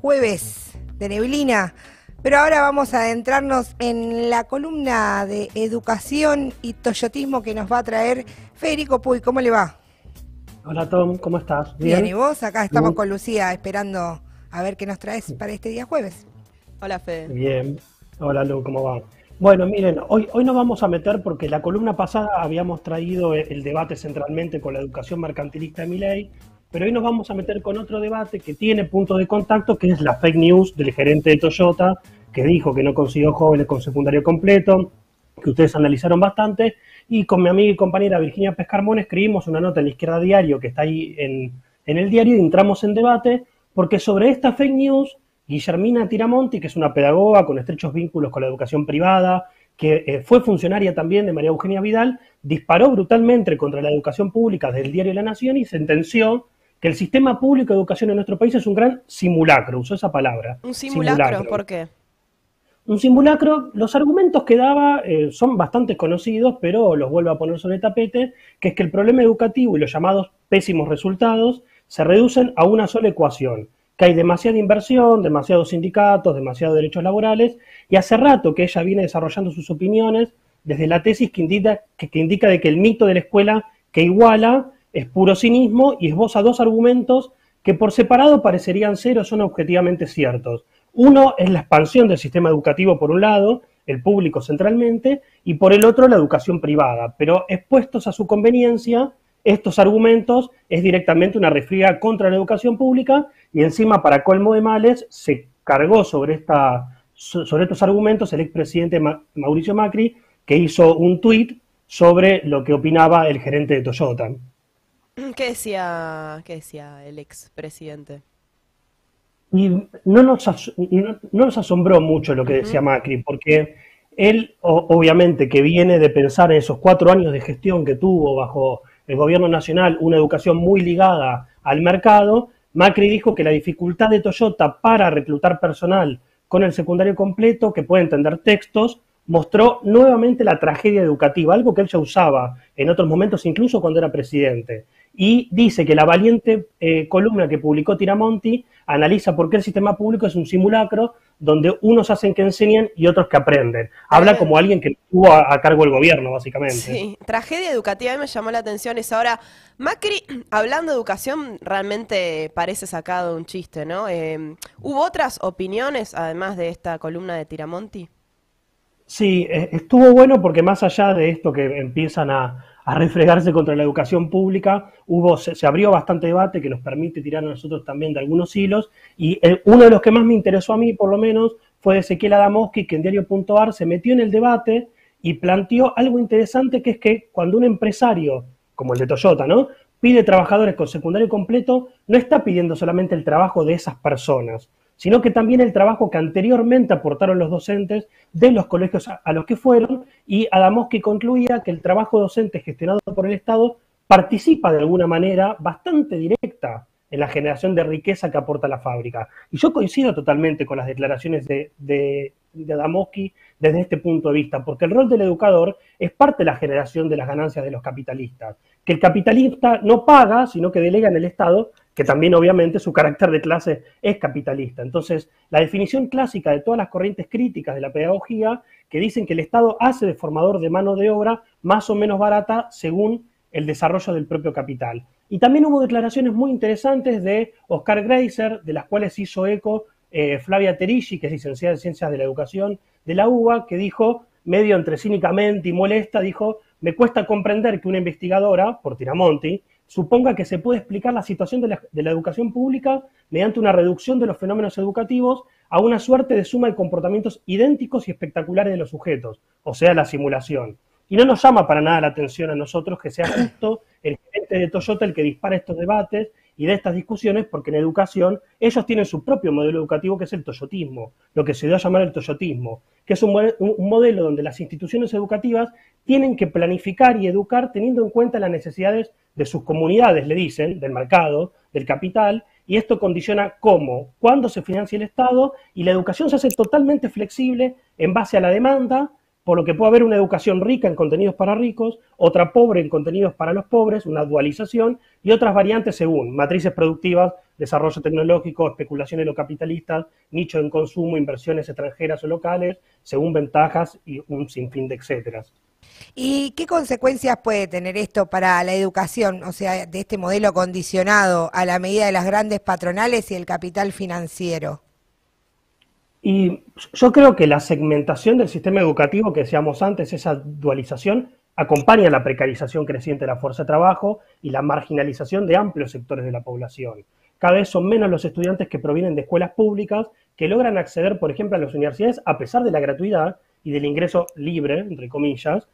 jueves de neblina, pero ahora vamos a adentrarnos en la columna de educación y toyotismo que nos va a traer Federico Puy. ¿Cómo le va? Hola Tom, ¿cómo estás? Bien, ¿y vos? Acá estamos con Lucía esperando a ver qué nos traes para este día jueves. Hola Fede. Bien, hola Lu, ¿cómo va? Bueno, miren, hoy, hoy nos vamos a meter porque la columna pasada habíamos traído el debate centralmente con la educación mercantilista de mi ley, pero hoy nos vamos a meter con otro debate que tiene punto de contacto, que es la fake news del gerente de Toyota, que dijo que no consiguió jóvenes con secundario completo, que ustedes analizaron bastante, y con mi amiga y compañera Virginia Pescarmón escribimos una nota en la izquierda diario que está ahí en, el diario y entramos en debate, porque sobre esta fake news, Guillermina Tiramonti, que es una pedagoga con estrechos vínculos con la educación privada, que eh, fue funcionaria también de María Eugenia Vidal, disparó brutalmente contra la educación pública del diario La Nación y sentenció que el sistema público de educación en nuestro país es un gran simulacro, usó esa palabra. ¿Un simulacro? ¿Por qué? Un simulacro, los argumentos que daba eh, son bastante conocidos, pero los vuelvo a poner sobre el tapete, que es que el problema educativo y los llamados pésimos resultados se reducen a una sola ecuación, que hay demasiada inversión, demasiados sindicatos, demasiados derechos laborales, y hace rato que ella viene desarrollando sus opiniones desde la tesis que indica, que, que indica de que el mito de la escuela que iguala es puro cinismo y esboza dos argumentos que por separado parecerían ser o son objetivamente ciertos. Uno es la expansión del sistema educativo por un lado, el público centralmente, y por el otro la educación privada. Pero expuestos a su conveniencia, estos argumentos es directamente una refriega contra la educación pública y encima, para colmo de males, se cargó sobre, sobre estos argumentos el expresidente Mauricio Macri, que hizo un tuit sobre lo que opinaba el gerente de Toyota. ¿Qué decía, qué decía el expresidente? Y no nos, no, nos asombró mucho lo que decía Macri, porque él, obviamente, que viene de pensar en esos cuatro años de gestión que tuvo bajo el gobierno nacional, una educación muy ligada al mercado, Macri dijo que la dificultad de Toyota para reclutar personal con el secundario completo, que puede entender textos, mostró nuevamente la tragedia educativa, algo que él ya usaba en otros momentos, incluso cuando era presidente y dice que la valiente eh, columna que publicó Tiramonti analiza por qué el sistema público es un simulacro donde unos hacen que enseñen y otros que aprenden. Habla como alguien que estuvo a, cargo del gobierno, básicamente. Sí, tragedia educativa, a me llamó la atención eso. Ahora, Macri, hablando de educación, realmente parece sacado un chiste, ¿no? Eh, ¿Hubo otras opiniones, además de esta columna de Tiramonti? Sí, eh, estuvo bueno porque más allá de esto que empiezan a, a refregarse contra la educación pública, hubo, se, abrió bastante debate que nos permite tirar a nosotros también de algunos hilos, y uno de los que más me interesó a mí, por lo menos, fue Ezequiel Adamoski, que en Diario.ar se metió en el debate y planteó algo interesante, que es que cuando un empresario, como el de Toyota, ¿no? pide trabajadores con secundario completo, no está pidiendo solamente el trabajo de esas personas, sino que también el trabajo que anteriormente aportaron los docentes de los colegios a, los que fueron, y Adamowski concluía que el trabajo docente gestionado por el Estado participa de alguna manera bastante directa en la generación de riqueza que aporta la fábrica. Y yo coincido totalmente con las declaraciones de, de, Adamowski desde este punto de vista, porque el rol del educador es parte de la generación de las ganancias de los capitalistas. Que el capitalista no paga, sino que delega en el Estado que también obviamente su carácter de clase es capitalista. Entonces, la definición clásica de todas las corrientes críticas de la pedagogía que dicen que el Estado hace de formador de mano de obra más o menos barata según el desarrollo del propio capital. Y también hubo declaraciones muy interesantes de Oscar Greiser, de las cuales hizo eco eh, Flavia Terigi, que es licenciada en Ciencias de la Educación de la UBA, que dijo, medio entre cínicamente y molesta, dijo, me cuesta comprender que una investigadora, por Tiramonti, suponga que se puede explicar la situación de la, educación pública mediante una reducción de los fenómenos educativos a una suerte de suma de comportamientos idénticos y espectaculares de los sujetos, o sea, la simulación. Y no nos llama para nada la atención a nosotros que sea justo el gerente de Toyota el que dispara estos debates y de estas discusiones, porque en educación ellos tienen su propio modelo educativo que es el toyotismo, lo que se dio a llamar el toyotismo, que es un, modelo donde las instituciones educativas tienen que planificar y educar teniendo en cuenta las necesidades de sus comunidades, le dicen, del mercado, del capital, y esto condiciona cómo, cuándo se financia el Estado, y la educación se hace totalmente flexible en base a la demanda, por lo que puede haber una educación rica en contenidos para ricos, otra pobre en contenidos para los pobres, una dualización, y otras variantes según matrices productivas, desarrollo tecnológico, especulación en lo capitalista, nicho en consumo, inversiones extranjeras o locales, según ventajas y un sinfín de etcéteras. ¿Y qué consecuencias puede tener esto para la educación, o sea, de este modelo condicionado a la medida de las grandes patronales y el capital financiero? Y yo creo que la segmentación del sistema educativo que decíamos antes, esa dualización, acompaña la precarización creciente de la fuerza de trabajo y la marginalización de amplios sectores de la población. Cada vez son menos los estudiantes que provienen de escuelas públicas que logran acceder, por ejemplo, a las universidades a pesar de la gratuidad y del ingreso libre, entre comillas,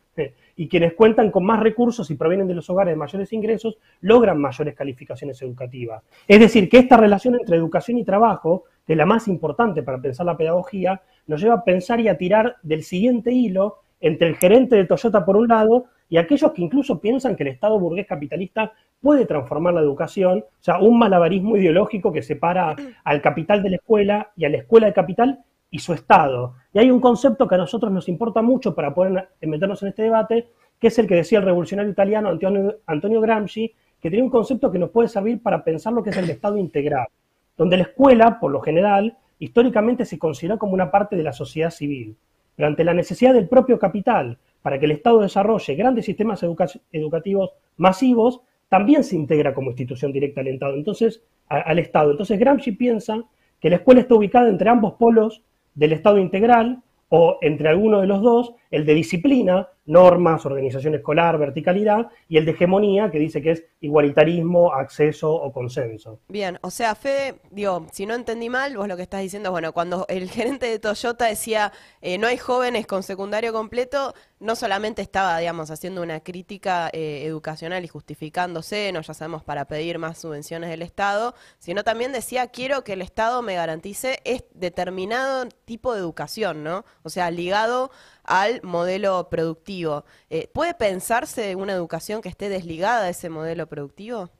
y quienes cuentan con más recursos y provienen de los hogares de mayores ingresos logran mayores calificaciones educativas. Es decir, que esta relación entre educación y trabajo, que es la más importante para pensar la pedagogía, nos lleva a pensar y a tirar del siguiente hilo entre el gerente de Toyota por un lado y aquellos que incluso piensan que el Estado burgués capitalista puede transformar la educación, o sea, un malabarismo ideológico que separa al capital de la escuela y a la escuela de capital y su Estado. Y hay un concepto que a nosotros nos importa mucho para poder meternos en este debate, que es el que decía el revolucionario italiano Antonio, Antonio Gramsci, que tiene un concepto que nos puede servir para pensar lo que es el Estado integral, donde la escuela, por lo general, históricamente se considera como una parte de la sociedad civil, pero ante la necesidad del propio capital para que el Estado desarrolle grandes sistemas educativos masivos, también se integra como institución directa al Estado. Entonces, al Estado. Entonces Gramsci piensa que la escuela está ubicada entre ambos polos del Estado integral o entre alguno de los dos, el de disciplina, normas, organización escolar, verticalidad, y el de hegemonía, que dice que es igualitarismo, acceso o consenso. Bien, o sea, Fede, digo, si no entendí mal, vos lo que estás diciendo, bueno, cuando el gerente de Toyota decía eh, no hay jóvenes con secundario completo, no solamente estaba, digamos, haciendo una crítica eh, educacional y justificándose, no ya sabemos, para pedir más subvenciones del Estado, sino también decía quiero que el Estado me garantice este determinado tipo de educación, ¿no? O sea, ligado al modelo productivo. Eh, ¿Puede pensarse una educación que esté desligada de ese modelo productivo?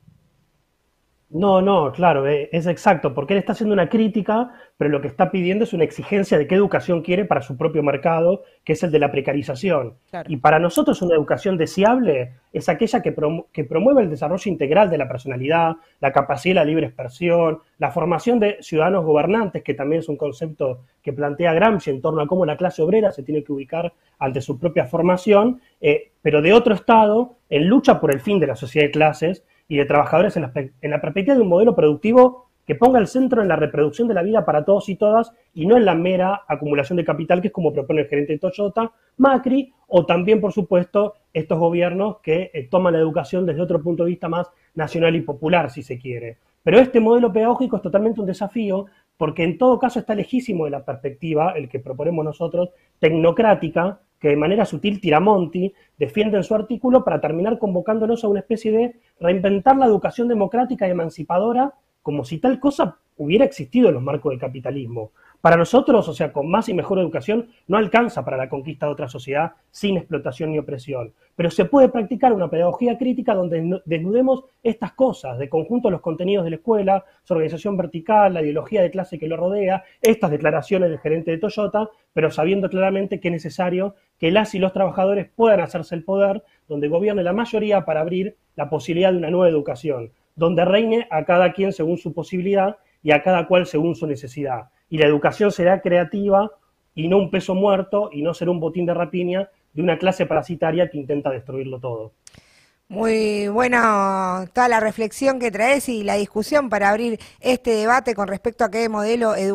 No, no, claro, eh, es exacto, porque él está haciendo una crítica, pero lo que está pidiendo es una exigencia de qué educación quiere para su propio mercado, que es el de la precarización. Y para nosotros una educación deseable es aquella que, que promueve el desarrollo integral de la personalidad, la capacidad de la libre expresión, la formación de ciudadanos gobernantes, que también es un concepto que plantea Gramsci en torno a cómo la clase obrera se tiene que ubicar ante su propia formación, eh, pero de otro Estado, en lucha por el fin de la sociedad de clases, y de trabajadores en la, perspectiva de un modelo productivo que ponga el centro en la reproducción de la vida para todos y todas y no en la mera acumulación de capital, que es como propone el gerente de Toyota, Macri, o también, por supuesto, estos gobiernos que eh, toman la educación desde otro punto de vista más nacional y popular, si se quiere. Pero este modelo pedagógico es totalmente un desafío porque en todo caso está lejísimo de la perspectiva, el que proponemos nosotros, tecnocrática, que de manera sutil Tiramonti defiende en su artículo para terminar convocándonos a una especie de reinventar la educación democrática y emancipadora como si tal cosa hubiera existido en los marcos del capitalismo. Para nosotros, o sea, con más y mejor educación, no alcanza para la conquista de otra sociedad sin explotación ni opresión. Pero se puede practicar una pedagogía crítica donde desnudemos estas cosas, de conjunto los contenidos de la escuela, su organización vertical, la ideología de clase que lo rodea, estas declaraciones del gerente de Toyota, pero sabiendo claramente que es necesario que las y los trabajadores puedan hacerse el poder, donde gobierne la mayoría para abrir la posibilidad de una nueva educación, donde reine a cada quien según su posibilidad y a cada cual según su necesidad y la educación será creativa y no un peso muerto y no será un botín de rapiña de una clase parasitaria que intenta destruirlo todo. Muy bueno toda la reflexión que traes y la discusión para abrir este debate con respecto a qué modelo educativo